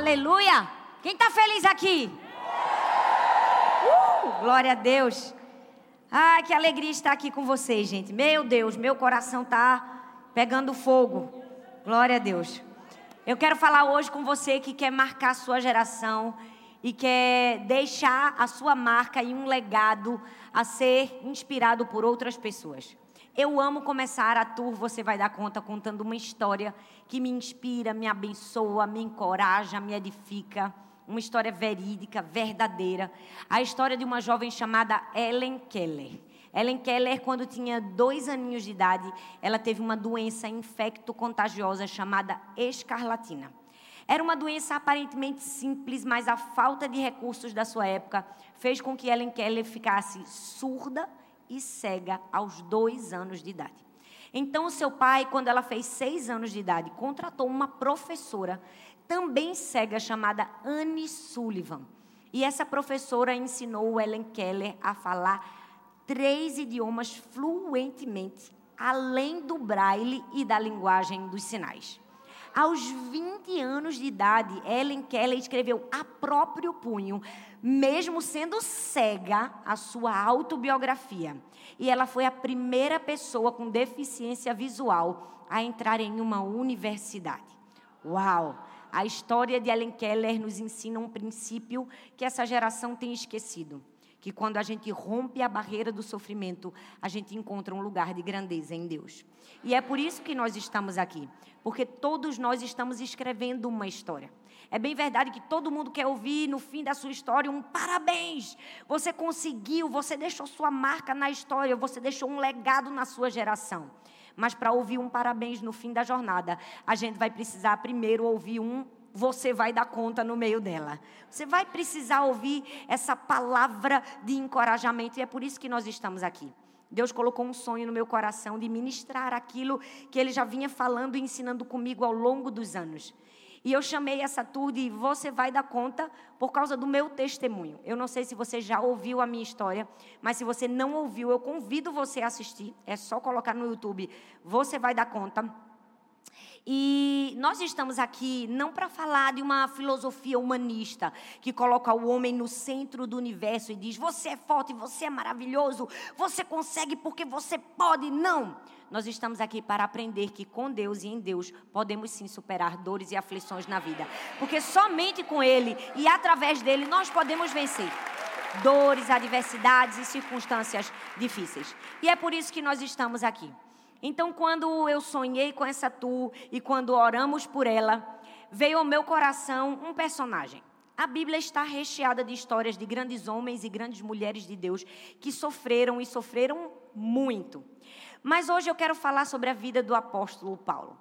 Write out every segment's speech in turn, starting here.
Aleluia! Quem está feliz aqui? Uh, glória a Deus. Ai, que alegria estar aqui com vocês, gente. Meu Deus, meu coração está pegando fogo. Glória a Deus. Eu quero falar hoje com você que quer marcar a sua geração e quer deixar a sua marca e um legado a ser inspirado por outras pessoas. Eu amo começar a tour, você vai dar conta, contando uma história que me inspira, me abençoa, me encoraja, me edifica. Uma história verídica, verdadeira. A história de uma jovem chamada Ellen Keller. Ellen Keller, quando tinha dois aninhos de idade, ela teve uma doença infecto-contagiosa chamada escarlatina. Era uma doença aparentemente simples, mas a falta de recursos da sua época fez com que Ellen Keller ficasse surda e cega aos dois anos de idade. Então, o seu pai, quando ela fez seis anos de idade, contratou uma professora, também cega, chamada Anne Sullivan. E essa professora ensinou Ellen Keller a falar três idiomas fluentemente, além do braille e da linguagem dos sinais. Aos 20 anos de idade, Ellen Keller escreveu a próprio punho, mesmo sendo cega, a sua autobiografia. E ela foi a primeira pessoa com deficiência visual a entrar em uma universidade. Uau! A história de Ellen Keller nos ensina um princípio que essa geração tem esquecido que quando a gente rompe a barreira do sofrimento, a gente encontra um lugar de grandeza em Deus. E é por isso que nós estamos aqui, porque todos nós estamos escrevendo uma história. É bem verdade que todo mundo quer ouvir no fim da sua história um parabéns. Você conseguiu, você deixou sua marca na história, você deixou um legado na sua geração. Mas para ouvir um parabéns no fim da jornada, a gente vai precisar primeiro ouvir um você vai dar conta no meio dela. Você vai precisar ouvir essa palavra de encorajamento e é por isso que nós estamos aqui. Deus colocou um sonho no meu coração de ministrar aquilo que ele já vinha falando e ensinando comigo ao longo dos anos. E eu chamei essa tour de Você vai dar conta por causa do meu testemunho. Eu não sei se você já ouviu a minha história, mas se você não ouviu, eu convido você a assistir. É só colocar no YouTube Você vai dar conta e nós estamos aqui não para falar de uma filosofia humanista que coloca o homem no centro do universo e diz: você é forte, você é maravilhoso, você consegue porque você pode. Não. Nós estamos aqui para aprender que com Deus e em Deus podemos sim superar dores e aflições na vida. Porque somente com Ele e através dele nós podemos vencer dores, adversidades e circunstâncias difíceis. E é por isso que nós estamos aqui. Então, quando eu sonhei com essa tu e quando oramos por ela, veio ao meu coração um personagem. A Bíblia está recheada de histórias de grandes homens e grandes mulheres de Deus que sofreram e sofreram muito. Mas hoje eu quero falar sobre a vida do apóstolo Paulo.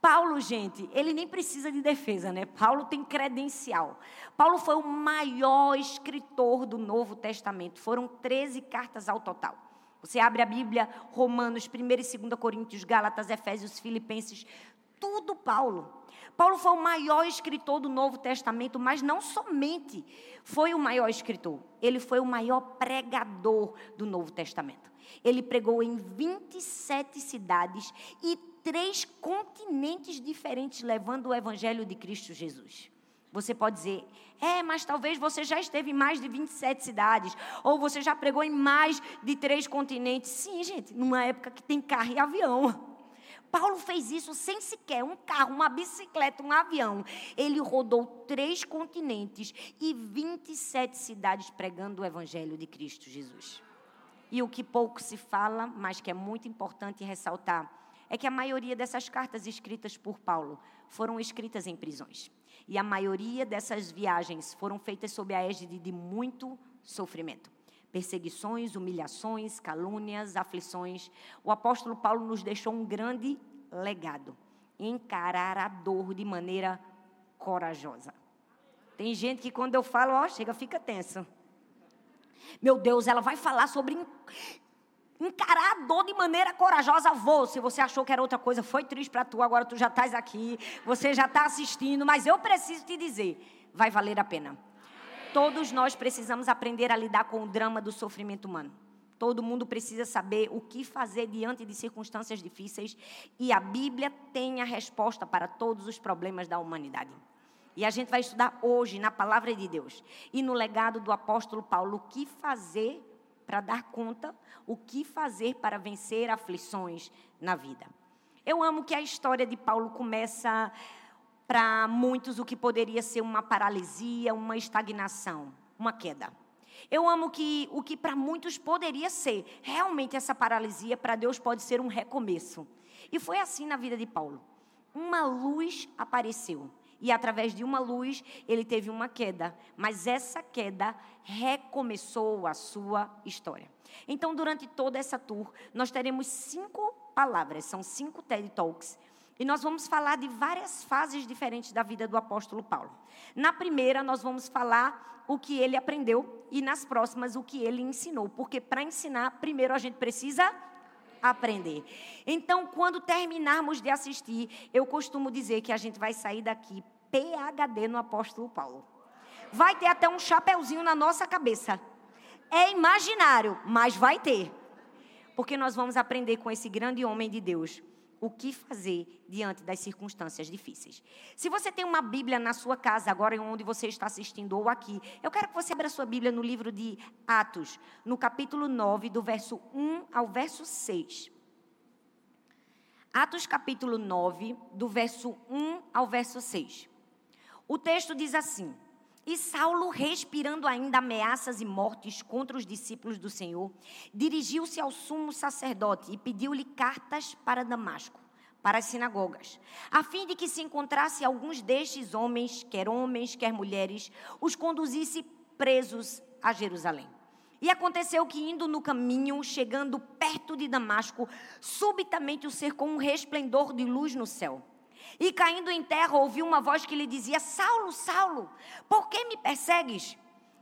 Paulo, gente, ele nem precisa de defesa, né? Paulo tem credencial. Paulo foi o maior escritor do Novo Testamento. Foram 13 cartas ao total. Você abre a Bíblia, Romanos, 1 e 2 Coríntios, Gálatas, Efésios, Filipenses, tudo Paulo. Paulo foi o maior escritor do Novo Testamento, mas não somente foi o maior escritor, ele foi o maior pregador do Novo Testamento. Ele pregou em 27 cidades e três continentes diferentes, levando o evangelho de Cristo Jesus. Você pode dizer, é, mas talvez você já esteve em mais de 27 cidades, ou você já pregou em mais de três continentes. Sim, gente, numa época que tem carro e avião. Paulo fez isso sem sequer um carro, uma bicicleta, um avião. Ele rodou três continentes e 27 cidades pregando o evangelho de Cristo Jesus. E o que pouco se fala, mas que é muito importante ressaltar, é que a maioria dessas cartas escritas por Paulo foram escritas em prisões. E a maioria dessas viagens foram feitas sob a égide de muito sofrimento. Perseguições, humilhações, calúnias, aflições. O apóstolo Paulo nos deixou um grande legado: encarar a dor de maneira corajosa. Tem gente que quando eu falo, ó, chega, fica tenso. Meu Deus, ela vai falar sobre encarar a dor de maneira corajosa, vou. Se você achou que era outra coisa, foi triste para tu, agora tu já estás aqui, você já está assistindo, mas eu preciso te dizer, vai valer a pena. Todos nós precisamos aprender a lidar com o drama do sofrimento humano. Todo mundo precisa saber o que fazer diante de circunstâncias difíceis e a Bíblia tem a resposta para todos os problemas da humanidade. E a gente vai estudar hoje na palavra de Deus e no legado do apóstolo Paulo o que fazer para dar conta, o que fazer para vencer aflições na vida. Eu amo que a história de Paulo começa para muitos o que poderia ser uma paralisia, uma estagnação, uma queda. Eu amo que o que para muitos poderia ser realmente essa paralisia, para Deus pode ser um recomeço. E foi assim na vida de Paulo. Uma luz apareceu. E através de uma luz, ele teve uma queda. Mas essa queda recomeçou a sua história. Então, durante toda essa tour, nós teremos cinco palavras, são cinco TED Talks e nós vamos falar de várias fases diferentes da vida do apóstolo Paulo. Na primeira, nós vamos falar o que ele aprendeu e nas próximas, o que ele ensinou. Porque para ensinar, primeiro a gente precisa aprender. Então, quando terminarmos de assistir, eu costumo dizer que a gente vai sair daqui PHD no apóstolo Paulo. Vai ter até um chapeuzinho na nossa cabeça. É imaginário, mas vai ter. Porque nós vamos aprender com esse grande homem de Deus o que fazer diante das circunstâncias difíceis. Se você tem uma Bíblia na sua casa, agora onde você está assistindo ou aqui, eu quero que você abra sua Bíblia no livro de Atos, no capítulo 9, do verso 1 ao verso 6. Atos capítulo 9, do verso 1 ao verso 6. O texto diz assim: e Saulo, respirando ainda ameaças e mortes contra os discípulos do Senhor, dirigiu-se ao sumo sacerdote e pediu-lhe cartas para Damasco, para as sinagogas, a fim de que se encontrasse alguns destes homens, quer homens, quer mulheres, os conduzisse presos a Jerusalém. E aconteceu que, indo no caminho, chegando perto de Damasco, subitamente o cercou um resplendor de luz no céu. E caindo em terra, ouviu uma voz que lhe dizia: Saulo, Saulo, por que me persegues?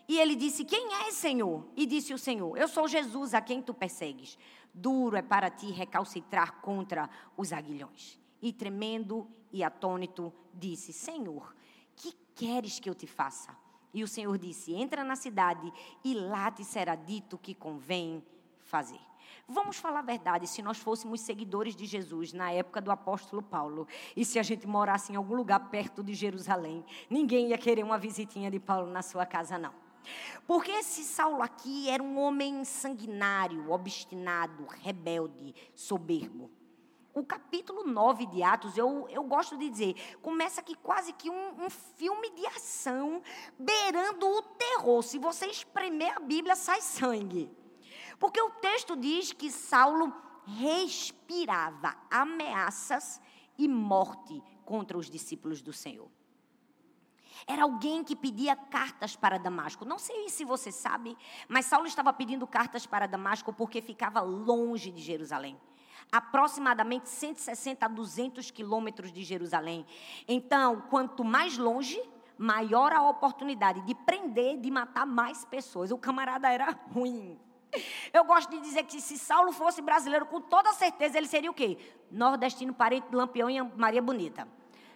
E ele disse: Quem és, Senhor? E disse o Senhor: Eu sou Jesus a quem tu persegues. Duro é para ti recalcitrar contra os aguilhões. E tremendo e atônito, disse: Senhor, que queres que eu te faça? E o Senhor disse: Entra na cidade e lá te será dito o que convém fazer. Vamos falar a verdade, se nós fôssemos seguidores de Jesus na época do apóstolo Paulo, e se a gente morasse em algum lugar perto de Jerusalém, ninguém ia querer uma visitinha de Paulo na sua casa, não. Porque esse Saulo aqui era um homem sanguinário, obstinado, rebelde, soberbo. O capítulo 9 de Atos, eu, eu gosto de dizer, começa aqui quase que um, um filme de ação, beirando o terror. Se você espremer a Bíblia, sai sangue. Porque o texto diz que Saulo respirava ameaças e morte contra os discípulos do Senhor. Era alguém que pedia cartas para Damasco. Não sei se você sabe, mas Saulo estava pedindo cartas para Damasco porque ficava longe de Jerusalém. Aproximadamente 160 a 200 quilômetros de Jerusalém. Então, quanto mais longe, maior a oportunidade de prender, de matar mais pessoas. O camarada era ruim. Eu gosto de dizer que se Saulo fosse brasileiro, com toda certeza ele seria o quê? Nordestino, parente de Lampião e Maria Bonita.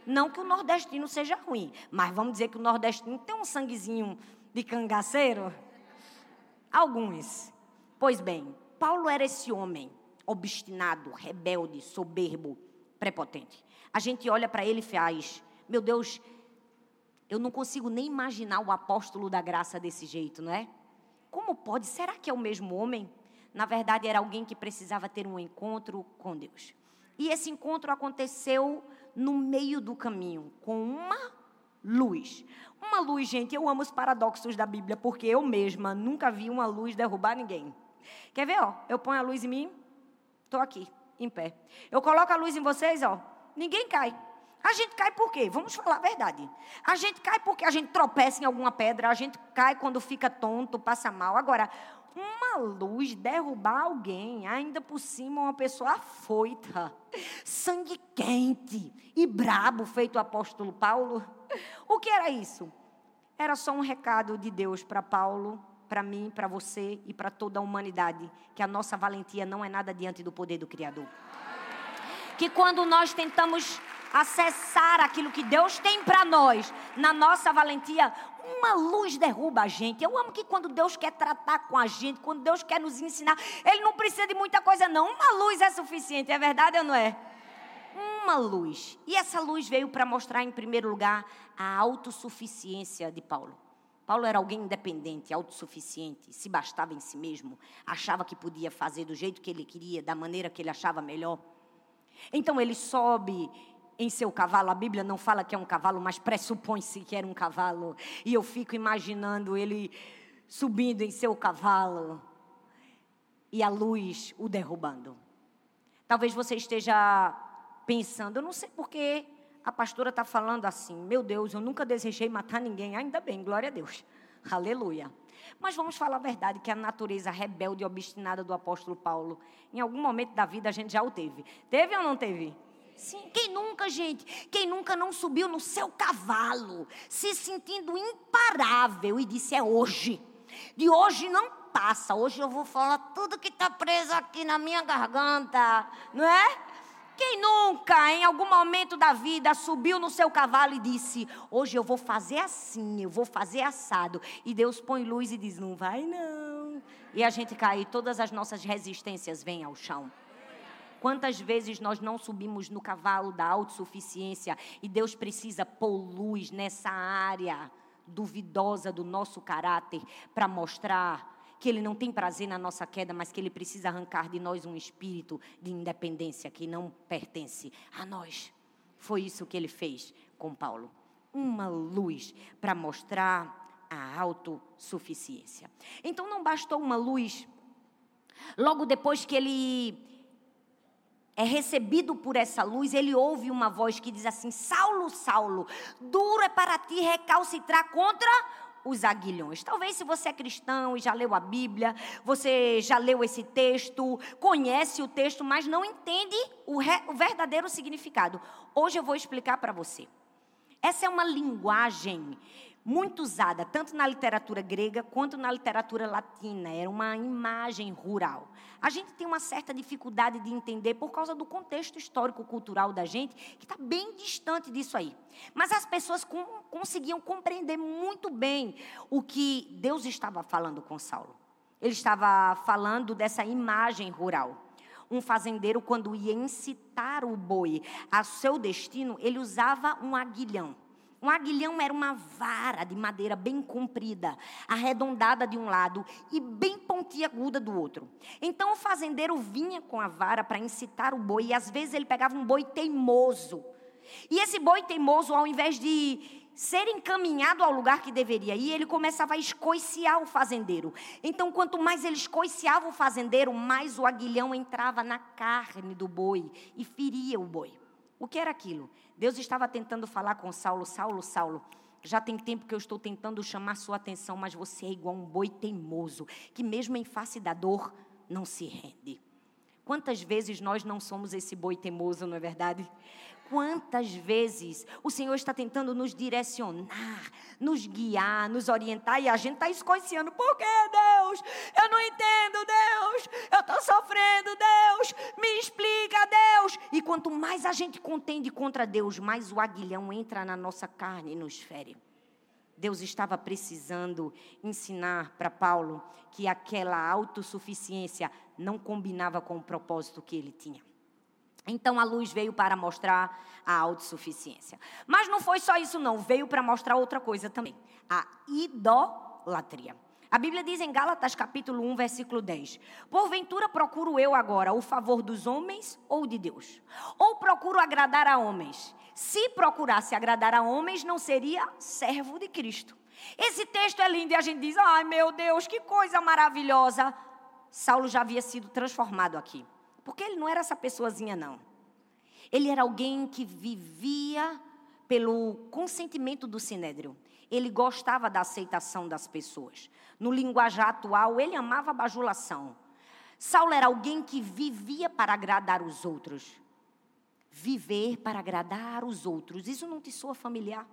Não que o nordestino seja ruim, mas vamos dizer que o nordestino tem um sanguezinho de cangaceiro? Alguns. Pois bem, Paulo era esse homem obstinado, rebelde, soberbo, prepotente. A gente olha para ele e faz, meu Deus, eu não consigo nem imaginar o apóstolo da graça desse jeito, não é? Como pode? Será que é o mesmo homem? Na verdade, era alguém que precisava ter um encontro com Deus. E esse encontro aconteceu no meio do caminho, com uma luz. Uma luz, gente, eu amo os paradoxos da Bíblia, porque eu mesma nunca vi uma luz derrubar ninguém. Quer ver, ó? Eu ponho a luz em mim, estou aqui, em pé. Eu coloco a luz em vocês, ó, ninguém cai. A gente cai por quê? Vamos falar a verdade. A gente cai porque a gente tropeça em alguma pedra, a gente cai quando fica tonto, passa mal. Agora, uma luz derrubar alguém, ainda por cima uma pessoa afoita, sangue quente e brabo, feito o apóstolo Paulo. O que era isso? Era só um recado de Deus para Paulo, para mim, para você e para toda a humanidade, que a nossa valentia não é nada diante do poder do Criador. Que quando nós tentamos acessar aquilo que Deus tem para nós, na nossa valentia, uma luz derruba a gente. Eu amo que quando Deus quer tratar com a gente, quando Deus quer nos ensinar, Ele não precisa de muita coisa, não. Uma luz é suficiente, é verdade ou não é? uma luz. E essa luz veio para mostrar, em primeiro lugar, a autossuficiência de Paulo. Paulo era alguém independente, autossuficiente, se bastava em si mesmo, achava que podia fazer do jeito que ele queria, da maneira que ele achava melhor. Então ele sobe em seu cavalo. A Bíblia não fala que é um cavalo, mas pressupõe-se que era um cavalo. E eu fico imaginando ele subindo em seu cavalo e a luz o derrubando. Talvez você esteja pensando, eu não sei por que a pastora está falando assim. Meu Deus, eu nunca desejei matar ninguém. Ainda bem, glória a Deus. Aleluia. Mas vamos falar a verdade, que a natureza rebelde e obstinada do apóstolo Paulo, em algum momento da vida a gente já o teve. Teve ou não teve? Sim. Quem nunca, gente? Quem nunca não subiu no seu cavalo, se sentindo imparável e disse: é hoje. De hoje não passa. Hoje eu vou falar tudo que está preso aqui na minha garganta, não é? Quem nunca, em algum momento da vida, subiu no seu cavalo e disse: Hoje eu vou fazer assim, eu vou fazer assado. E Deus põe luz e diz: Não vai não. E a gente cai, todas as nossas resistências vêm ao chão. Quantas vezes nós não subimos no cavalo da autossuficiência e Deus precisa pôr luz nessa área duvidosa do nosso caráter para mostrar que Ele não tem prazer na nossa queda, mas que Ele precisa arrancar de nós um espírito de independência que não pertence a nós. Foi isso que Ele fez com Paulo. Uma luz para mostrar a autossuficiência. Então não bastou uma luz. Logo depois que ele é recebido por essa luz, ele ouve uma voz que diz assim: Saulo, Saulo, duro é para ti recalcitrar contra os aguilhões. Talvez se você é cristão e já leu a Bíblia, você já leu esse texto, conhece o texto, mas não entende o, re, o verdadeiro significado. Hoje eu vou explicar para você. Essa é uma linguagem muito usada tanto na literatura grega quanto na literatura latina. Era uma imagem rural. A gente tem uma certa dificuldade de entender por causa do contexto histórico-cultural da gente, que está bem distante disso aí. Mas as pessoas com, conseguiam compreender muito bem o que Deus estava falando com Saulo. Ele estava falando dessa imagem rural. Um fazendeiro, quando ia incitar o boi a seu destino, ele usava um aguilhão. Um aguilhão era uma vara de madeira bem comprida, arredondada de um lado e bem pontiaguda do outro. Então o fazendeiro vinha com a vara para incitar o boi e às vezes ele pegava um boi teimoso. E esse boi teimoso, ao invés de ser encaminhado ao lugar que deveria ir, ele começava a escoiciar o fazendeiro. Então, quanto mais ele escoiciava o fazendeiro, mais o aguilhão entrava na carne do boi e feria o boi. O que era aquilo? Deus estava tentando falar com Saulo: Saulo, Saulo. Já tem tempo que eu estou tentando chamar sua atenção, mas você é igual um boi teimoso, que mesmo em face da dor, não se rende. Quantas vezes nós não somos esse boi teimoso, não é verdade? Quantas vezes o Senhor está tentando nos direcionar, nos guiar, nos orientar e a gente está escoiciando. Por que, Deus? Eu não entendo, Deus. Eu estou sofrendo, Deus. Quanto mais a gente contende contra Deus, mais o aguilhão entra na nossa carne e nos fere. Deus estava precisando ensinar para Paulo que aquela autossuficiência não combinava com o propósito que ele tinha. Então a luz veio para mostrar a autossuficiência. Mas não foi só isso, não. Veio para mostrar outra coisa também: a idolatria. A Bíblia diz em Gálatas capítulo 1, versículo 10: Porventura procuro eu agora o favor dos homens ou de Deus? Ou procuro agradar a homens? Se procurasse agradar a homens, não seria servo de Cristo. Esse texto é lindo e a gente diz: ai meu Deus, que coisa maravilhosa. Saulo já havia sido transformado aqui. Porque ele não era essa pessoazinha, não. Ele era alguém que vivia pelo consentimento do sinédrio. Ele gostava da aceitação das pessoas. No linguajar atual, ele amava a bajulação. Saulo era alguém que vivia para agradar os outros. Viver para agradar os outros. Isso não te soa familiar?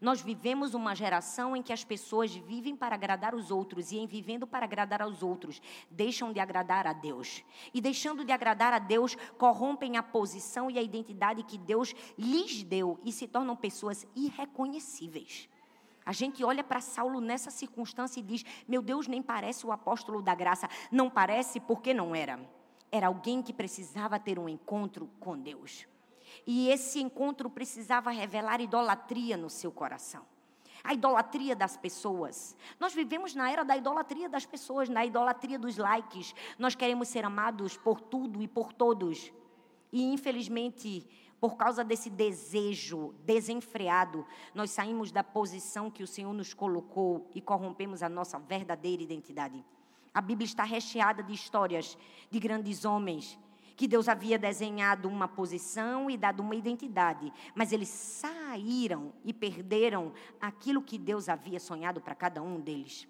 Nós vivemos uma geração em que as pessoas vivem para agradar os outros e em vivendo para agradar aos outros, deixam de agradar a Deus. E deixando de agradar a Deus, corrompem a posição e a identidade que Deus lhes deu e se tornam pessoas irreconhecíveis. A gente olha para Saulo nessa circunstância e diz: Meu Deus, nem parece o apóstolo da graça. Não parece porque não era. Era alguém que precisava ter um encontro com Deus. E esse encontro precisava revelar idolatria no seu coração. A idolatria das pessoas. Nós vivemos na era da idolatria das pessoas, na idolatria dos likes. Nós queremos ser amados por tudo e por todos. E infelizmente, por causa desse desejo desenfreado, nós saímos da posição que o Senhor nos colocou e corrompemos a nossa verdadeira identidade. A Bíblia está recheada de histórias de grandes homens que Deus havia desenhado uma posição e dado uma identidade, mas eles saíram e perderam aquilo que Deus havia sonhado para cada um deles.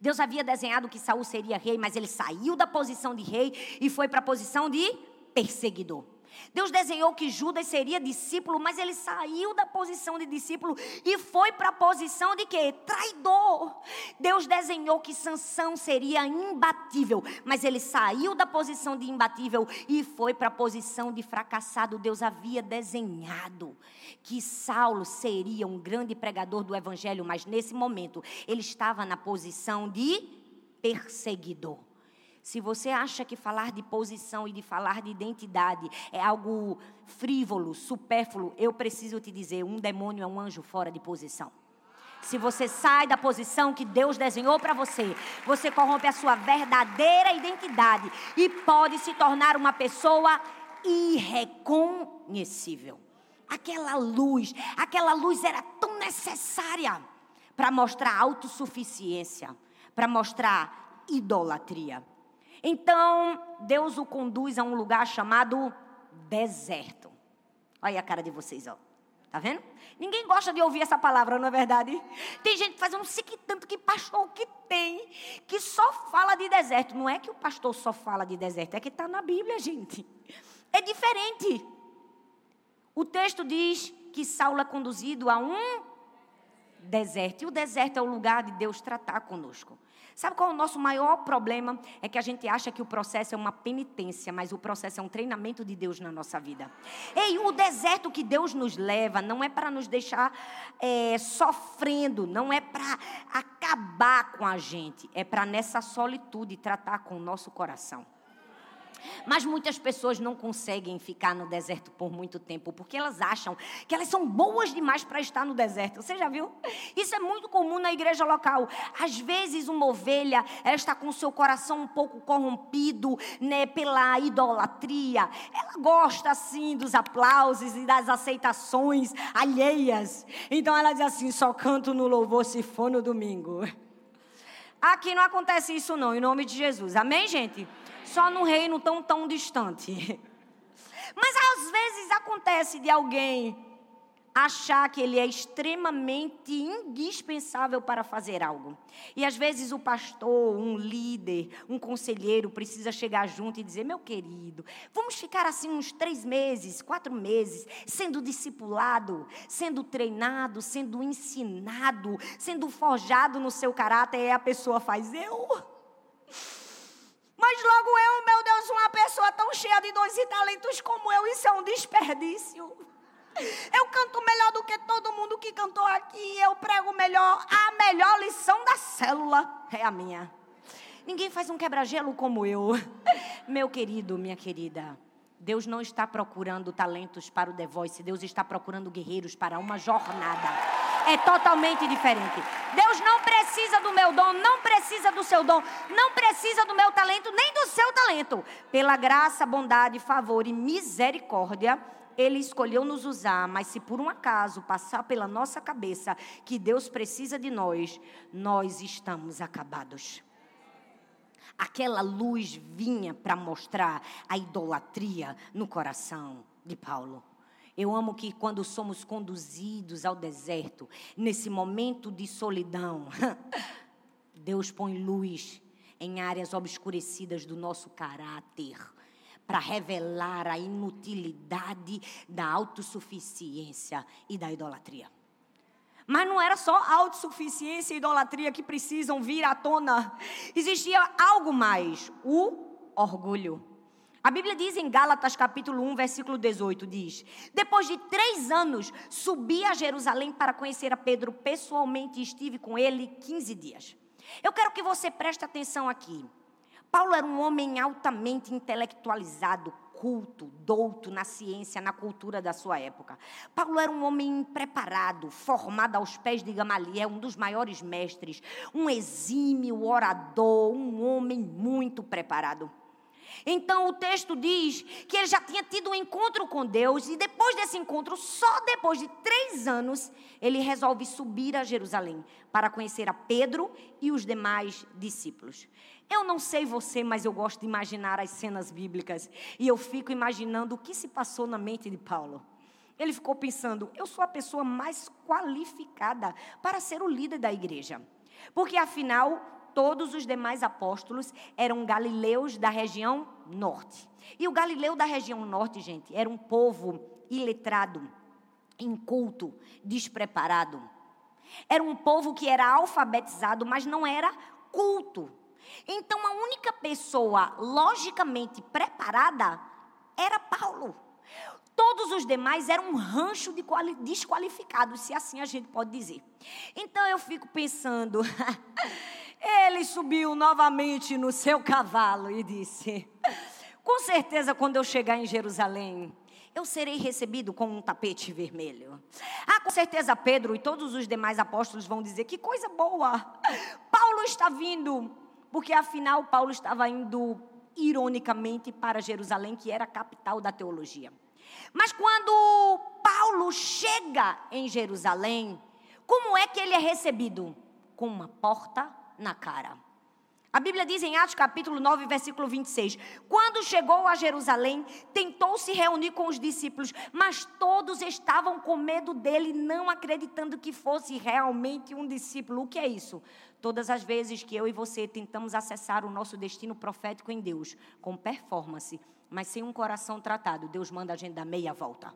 Deus havia desenhado que Saul seria rei, mas ele saiu da posição de rei e foi para a posição de perseguidor. Deus desenhou que Judas seria discípulo, mas ele saiu da posição de discípulo e foi para a posição de quê? Traidor. Deus desenhou que Sansão seria imbatível, mas ele saiu da posição de imbatível e foi para a posição de fracassado. Deus havia desenhado que Saulo seria um grande pregador do evangelho, mas nesse momento ele estava na posição de perseguidor. Se você acha que falar de posição e de falar de identidade é algo frívolo, supérfluo, eu preciso te dizer: um demônio é um anjo fora de posição. Se você sai da posição que Deus desenhou para você, você corrompe a sua verdadeira identidade e pode se tornar uma pessoa irreconhecível. Aquela luz, aquela luz era tão necessária para mostrar autossuficiência, para mostrar idolatria. Então, Deus o conduz a um lugar chamado deserto. Olha a cara de vocês, ó. Tá vendo? Ninguém gosta de ouvir essa palavra, não é verdade? Tem gente que faz um sei tanto que pastor que tem, que só fala de deserto. Não é que o pastor só fala de deserto, é que está na Bíblia, gente. É diferente. O texto diz que Saulo é conduzido a um deserto. E o deserto é o lugar de Deus tratar conosco. Sabe qual é o nosso maior problema? É que a gente acha que o processo é uma penitência, mas o processo é um treinamento de Deus na nossa vida. Ei, o deserto que Deus nos leva não é para nos deixar é, sofrendo, não é para acabar com a gente, é para nessa solitude tratar com o nosso coração. Mas muitas pessoas não conseguem ficar no deserto por muito tempo, porque elas acham que elas são boas demais para estar no deserto. Você já viu? Isso é muito comum na igreja local. Às vezes, uma ovelha, ela está com seu coração um pouco corrompido né, pela idolatria. Ela gosta, assim, dos aplausos e das aceitações alheias. Então, ela diz assim: só canto no louvor se for no domingo. Aqui não acontece isso, não, em nome de Jesus. Amém, gente? Só num reino tão, tão distante. Mas às vezes acontece de alguém achar que ele é extremamente indispensável para fazer algo. E às vezes o pastor, um líder, um conselheiro precisa chegar junto e dizer: meu querido, vamos ficar assim uns três meses, quatro meses, sendo discipulado, sendo treinado, sendo ensinado, sendo forjado no seu caráter. E a pessoa faz: eu. Mas logo eu, meu Deus, uma pessoa tão cheia de dons e talentos como eu, isso é um desperdício. Eu canto melhor do que todo mundo que cantou aqui. Eu prego melhor. A melhor lição da célula é a minha. Ninguém faz um quebra-gelo como eu. Meu querido, minha querida. Deus não está procurando talentos para o The Voice. Deus está procurando guerreiros para uma jornada é totalmente diferente. Deus não precisa do meu dom, não precisa do seu dom, não precisa do meu talento, nem do seu talento. Pela graça, bondade, favor e misericórdia, ele escolheu nos usar, mas se por um acaso passar pela nossa cabeça que Deus precisa de nós, nós estamos acabados. Aquela luz vinha para mostrar a idolatria no coração de Paulo. Eu amo que quando somos conduzidos ao deserto, nesse momento de solidão, Deus põe luz em áreas obscurecidas do nosso caráter para revelar a inutilidade da autossuficiência e da idolatria. Mas não era só autossuficiência e idolatria que precisam vir à tona. Existia algo mais: o orgulho. A Bíblia diz em Gálatas capítulo 1, versículo 18, diz: Depois de três anos, subi a Jerusalém para conhecer a Pedro pessoalmente e estive com ele 15 dias. Eu quero que você preste atenção aqui. Paulo era um homem altamente intelectualizado, culto, douto na ciência, na cultura da sua época. Paulo era um homem preparado, formado aos pés de Gamaliel, um dos maiores mestres, um exímio orador, um homem muito preparado. Então o texto diz que ele já tinha tido um encontro com Deus, e depois desse encontro, só depois de três anos, ele resolve subir a Jerusalém para conhecer a Pedro e os demais discípulos. Eu não sei você, mas eu gosto de imaginar as cenas bíblicas, e eu fico imaginando o que se passou na mente de Paulo. Ele ficou pensando: eu sou a pessoa mais qualificada para ser o líder da igreja. Porque afinal, todos os demais apóstolos eram galileus da região norte. E o galileu da região norte, gente, era um povo iletrado, inculto, despreparado. Era um povo que era alfabetizado, mas não era culto. Então a única pessoa logicamente preparada era Paulo. Todos os demais eram um rancho de desqualificados, se assim a gente pode dizer. Então eu fico pensando, Ele subiu novamente no seu cavalo e disse: Com certeza, quando eu chegar em Jerusalém, eu serei recebido com um tapete vermelho. Ah, com certeza, Pedro e todos os demais apóstolos vão dizer: Que coisa boa! Paulo está vindo, porque afinal, Paulo estava indo, ironicamente, para Jerusalém, que era a capital da teologia. Mas quando Paulo chega em Jerusalém, como é que ele é recebido? Com uma porta na cara. A Bíblia diz em Atos capítulo 9, versículo 26: Quando chegou a Jerusalém, tentou se reunir com os discípulos, mas todos estavam com medo dele, não acreditando que fosse realmente um discípulo. O que é isso? Todas as vezes que eu e você tentamos acessar o nosso destino profético em Deus, com performance, mas sem um coração tratado, Deus manda a gente dar meia volta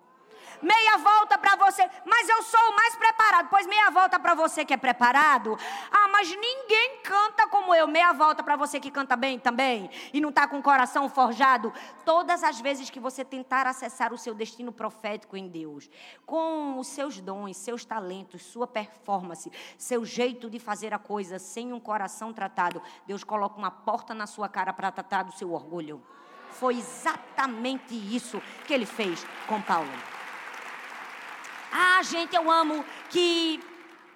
meia volta para você, mas eu sou o mais preparado. Pois meia volta para você que é preparado. Ah, mas ninguém canta como eu. Meia volta para você que canta bem também e não está com o coração forjado. Todas as vezes que você tentar acessar o seu destino profético em Deus, com os seus dons, seus talentos, sua performance, seu jeito de fazer a coisa sem um coração tratado, Deus coloca uma porta na sua cara para tratar do seu orgulho. Foi exatamente isso que ele fez com Paulo. Ah, gente, eu amo que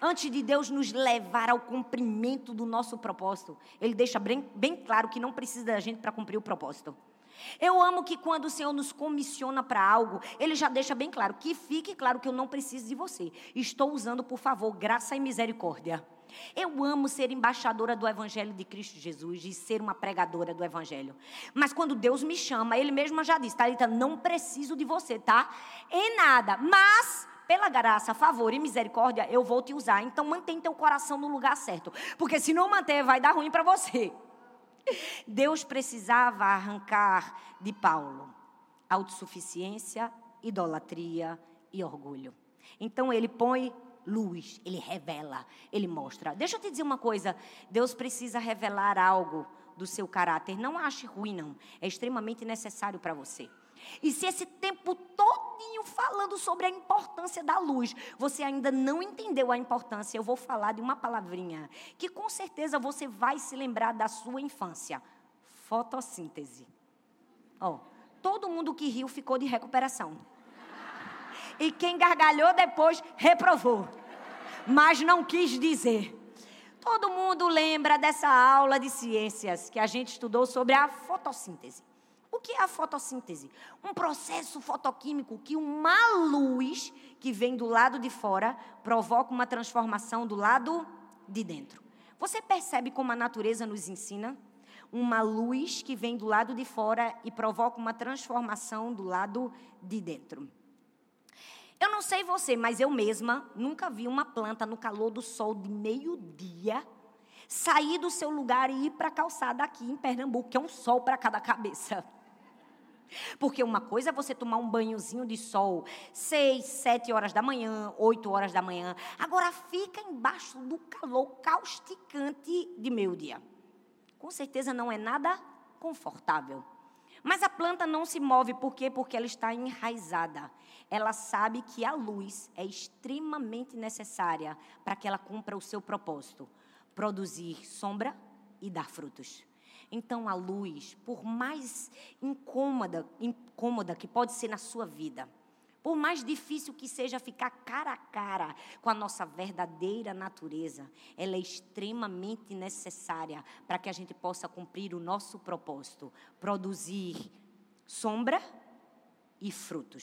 antes de Deus nos levar ao cumprimento do nosso propósito, Ele deixa bem, bem claro que não precisa da gente para cumprir o propósito. Eu amo que quando o Senhor nos comissiona para algo, Ele já deixa bem claro que fique claro que eu não preciso de você. Estou usando, por favor, graça e misericórdia. Eu amo ser embaixadora do Evangelho de Cristo Jesus e ser uma pregadora do Evangelho. Mas quando Deus me chama, Ele mesmo já disse, Thalita, não preciso de você, tá? Em nada. Mas pela graça, favor e misericórdia, eu vou te usar. Então mantém teu coração no lugar certo. Porque se não manter, vai dar ruim para você. Deus precisava arrancar de Paulo autossuficiência, idolatria e orgulho. Então ele põe luz, ele revela, ele mostra. Deixa eu te dizer uma coisa: Deus precisa revelar algo do seu caráter. Não ache ruim, não. É extremamente necessário para você. E se esse tempo todinho falando sobre a importância da luz, você ainda não entendeu a importância, eu vou falar de uma palavrinha que com certeza você vai se lembrar da sua infância. Fotossíntese. Ó, todo mundo que riu ficou de recuperação. E quem gargalhou depois reprovou. Mas não quis dizer. Todo mundo lembra dessa aula de ciências que a gente estudou sobre a fotossíntese. O que é a fotossíntese? Um processo fotoquímico que uma luz que vem do lado de fora provoca uma transformação do lado de dentro. Você percebe como a natureza nos ensina? Uma luz que vem do lado de fora e provoca uma transformação do lado de dentro. Eu não sei você, mas eu mesma nunca vi uma planta no calor do sol de meio-dia sair do seu lugar e ir para a calçada aqui em Pernambuco, que é um sol para cada cabeça. Porque uma coisa é você tomar um banhozinho de sol, seis, sete horas da manhã, oito horas da manhã. Agora fica embaixo do calor causticante de meio-dia. Com certeza não é nada confortável. Mas a planta não se move por quê? Porque ela está enraizada. Ela sabe que a luz é extremamente necessária para que ela cumpra o seu propósito: produzir sombra e dar frutos. Então a luz, por mais incômoda, incômoda que pode ser na sua vida, por mais difícil que seja ficar cara a cara com a nossa verdadeira natureza, ela é extremamente necessária para que a gente possa cumprir o nosso propósito, produzir sombra e frutos.